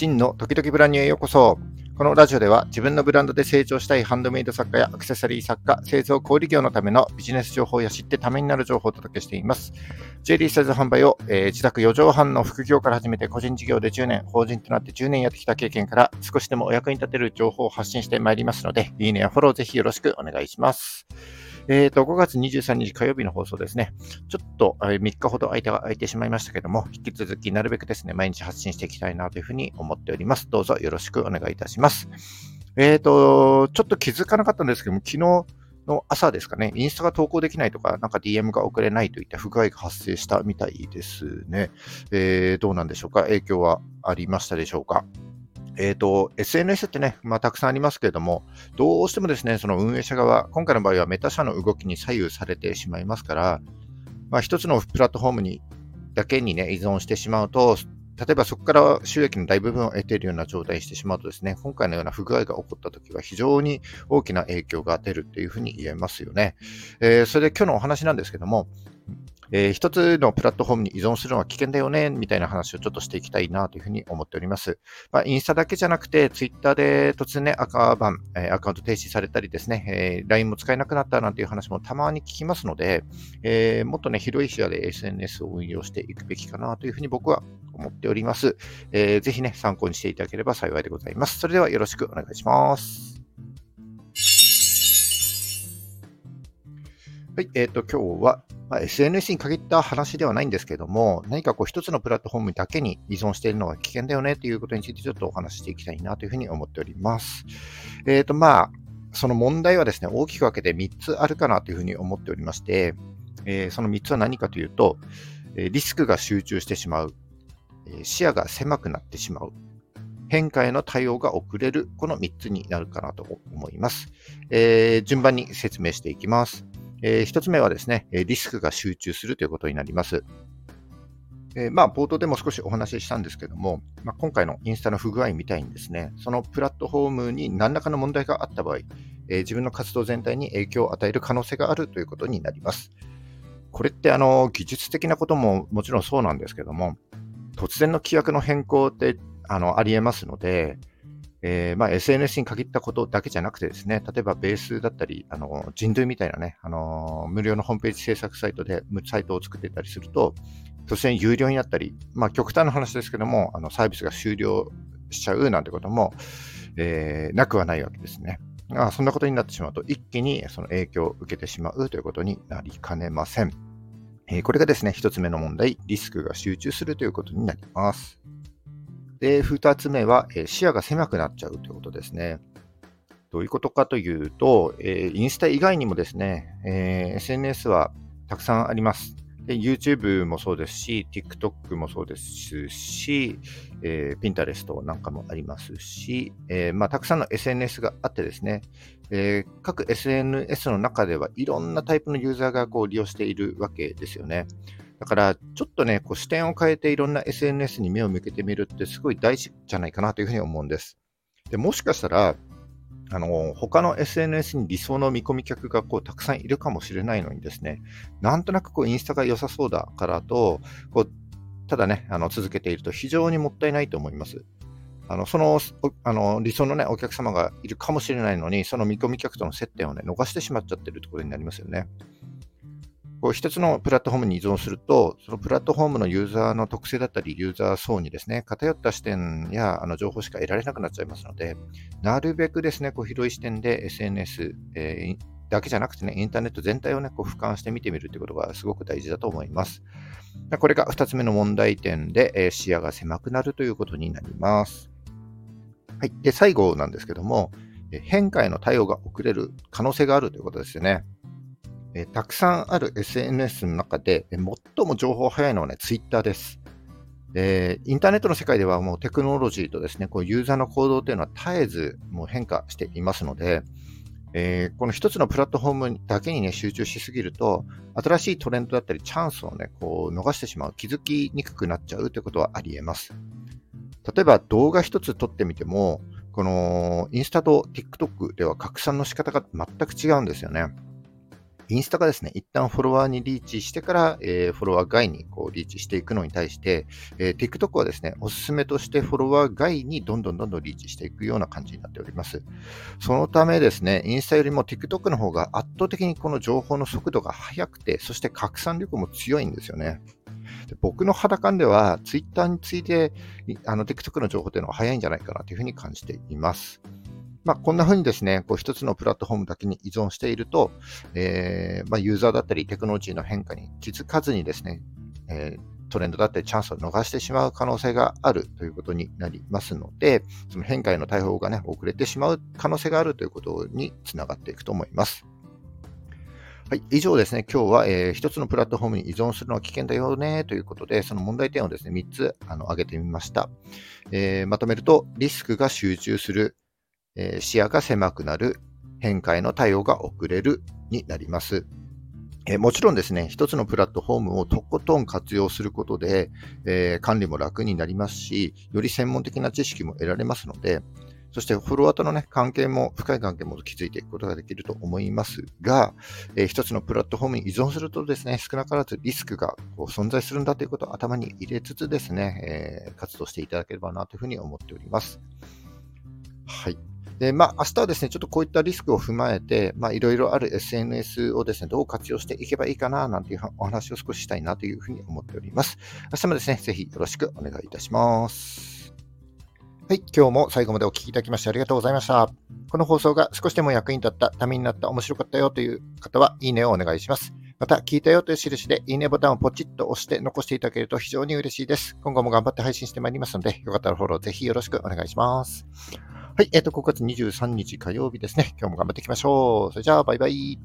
真の時々ブランニューへようこそ。このラジオでは自分のブランドで成長したいハンドメイド作家やアクセサリー作家、製造小売業のためのビジネス情報や知ってためになる情報をお届けしています。ジェリーサイズ販売を、えー、自宅4畳半の副業から始めて個人事業で10年、法人となって10年やってきた経験から少しでもお役に立てる情報を発信してまいりますので、いいねやフォローぜひよろしくお願いします。え、ー、と、5月23日火曜日の放送ですね。ちょっと、3日ほど間が空いてしまいましたけども、引き続きなるべくですね、毎日発信していきたいなというふうに思っております。どうぞよろしくお願いいたします。えっ、ー、と、ちょっと気づかなかったんですけども、昨日の朝ですかね、インスタが投稿できないとか、なんか DM が送れないといった不具合が発生したみたいですね。えー、どうなんでしょうか？影響はありましたでしょうか？えっ、ー、と、SNS ってね、まあ、たくさんありますけれども、どうしてもですね、その運営者側、今回の場合はメタ社の動きに左右されてしまいますから、まあ、一つのプラットフォームにだけにね、依存してしまうと、例えばそこから収益の大部分を得ているような状態にしてしまうとですね、今回のような不具合が起こったときは非常に大きな影響が出るというふうに言えますよね。えー、それで今日のお話なんですけども、えー、一つのプラットフォームに依存するのは危険だよね、みたいな話をちょっとしていきたいなというふうに思っております。まあ、インスタだけじゃなくて、ツイッターで突然ね、赤版、えー、アカウント停止されたりですね、えー、LINE も使えなくなったなんていう話もたまに聞きますので、えー、もっとね、広い視野で SNS を運用していくべきかなというふうに僕は思っております。えー、ぜひね、参考にしていただければ幸いでございます。それではよろしくお願いします。はい、えっ、ー、と、今日は、まあ、SNS に限った話ではないんですけども、何かこう一つのプラットフォームだけに依存しているのは危険だよねということについてちょっとお話ししていきたいなというふうに思っております。えっ、ー、と、まあ、その問題はですね、大きく分けて3つあるかなというふうに思っておりまして、えー、その3つは何かというと、リスクが集中してしまう、視野が狭くなってしまう、変化への対応が遅れる、この3つになるかなと思います。えー、順番に説明していきます。えー、1つ目はですね、リスクが集中するということになります。えー、まあ、冒頭でも少しお話ししたんですけども、まあ、今回のインスタの不具合みたいにですね、そのプラットフォームに何らかの問題があった場合、えー、自分の活動全体に影響を与える可能性があるということになります。これってあの技術的なことももちろんそうなんですけども、突然の規約の変更ってあのありえますので、えー、まあ、SNS に限ったことだけじゃなくてですね、例えばベースだったり、あの人類みたいなね、あの無料のホームページ制作サイトでサイトを作ってたりすると、突然有料になったり、まあ、極端な話ですけども、あのサービスが終了しちゃうなんてことも、えー、なくはないわけですね。あ、そんなことになってしまうと、一気にその影響を受けてしまうということになりかねません。えー、これがですね、一つ目の問題、リスクが集中するということになります。で、二つ目は、え視野が狭くなっちゃうということですね。どういうことかというと、えインスタ以外にもですね、え SNS はたくさんあります。YouTube もそうですし、TikTok もそうですし、えー、Pinterest なんかもありますし、えー、まあ、たくさんの SNS があってですね、えー、各 SNS の中ではいろんなタイプのユーザーがこう利用しているわけですよね。だから、ちょっとね、こう視点を変えていろんな SNS に目を向けてみるってすごい大事じゃないかなというふうに思うんです。でもしかしたら、あの他の SNS に理想の見込み客がこうたくさんいるかもしれないのにですね、なんとなくこうインスタが良さそうだからと、こうただね、あの続けていると非常にもったいないと思います。あのそのあの理想の、ね、お客様がいるかもしれないのに、その見込み客との接点を、ね、逃してしまっちゃってるところになりますよね。こう一つのプラットフォームに依存すると、そのプラットフォームのユーザーの特性だったり、ユーザー層にですね、偏った視点やあの情報しか得られなくなっちゃいますので、なるべくですね、こう広い視点で SNS、えー、だけじゃなくてね、インターネット全体をね、こう俯瞰して見てみるということがすごく大事だと思います。これが2つ目の問題点で、えー、視野が狭くなるということになります。はい。で、最後なんですけども、変化への対応が遅れる可能性があるということですよね。えたくさんある SNS の中で、え最も情報早いのはね、Twitter です。えインターネットの世界ではもうテクノロジーとですね、こうユーザーの行動というのは絶えずもう変化していますので、えー、この一つのプラットフォームだけにね、集中しすぎると、新しいトレンドだったりチャンスをね、こう逃してしまう、気づきにくくなっちゃうということはあり得ます。例えば動画一つ撮ってみても、このインスタと TikTok では拡散の仕方が全く違うんですよね。インスタがですね、一旦フォロワーにリーチしてから、えー、フォロワー外にこうリーチしていくのに対して、えー、TikTok はですね、おすすめとしてフォロワー外にどんどんどんどんリーチしていくような感じになっております。そのためですね、インスタよりも TikTok の方が圧倒的にこの情報の速度が速くて、そして拡散力も強いんですよね。で僕の肌感では、Twitter についてあの TikTok の情報というのが早いんじゃないかなというふうに感じています。まあ、こんな風にですね、こう一つのプラットフォームだけに依存していると、えー、まあ、ユーザーだったりテクノロジーの変化に気づかずにですね、えートレンドだったりチャンスを逃してしまう可能性があるということになりますので、その変化への対応がね、遅れてしまう可能性があるということにつながっていくと思います。はい、以上ですね、今日は、えー、一つのプラットフォームに依存するのは危険だよねということで、その問題点をですね、3つあの挙げてみました、えー、まとめると、リスクが集中する、視野が狭くなる、変化への対応が遅れるになります。え、もちろんですね、一つのプラットフォームをとことん活用することで、えー、管理も楽になりますし、より専門的な知識も得られますので、そしてフォロワーとの、ね、関係も、深い関係も築いていくことができると思いますが、えー、一つのプラットフォームに依存するとですね、少なからずリスクがこう存在するんだということを頭に入れつつですね、えー、活動していただければなというふうに思っております。はい。で、まあ、明日はですね、ちょっとこういったリスクを踏まえて、まあ、いろいろある SNS をですね、どう活用していけばいいかな、なんていうお話を少ししたいなというふうに思っております。明日もですね、ぜひよろしくお願いいたします。はい、今日も最後までお聴きいただきましてありがとうございました。この放送が少しでも役に立った、ためになった、面白かったよという方は、いいねをお願いします。また、聞いたよという印で、いいねボタンをポチッと押して残していただけると非常に嬉しいです。今後も頑張って配信してまいりますので、よかったらフォローぜひよろしくお願いします。はい、えっ、ー、と、5月23日火曜日ですね。今日も頑張っていきましょう。それじゃあ、バイバイ。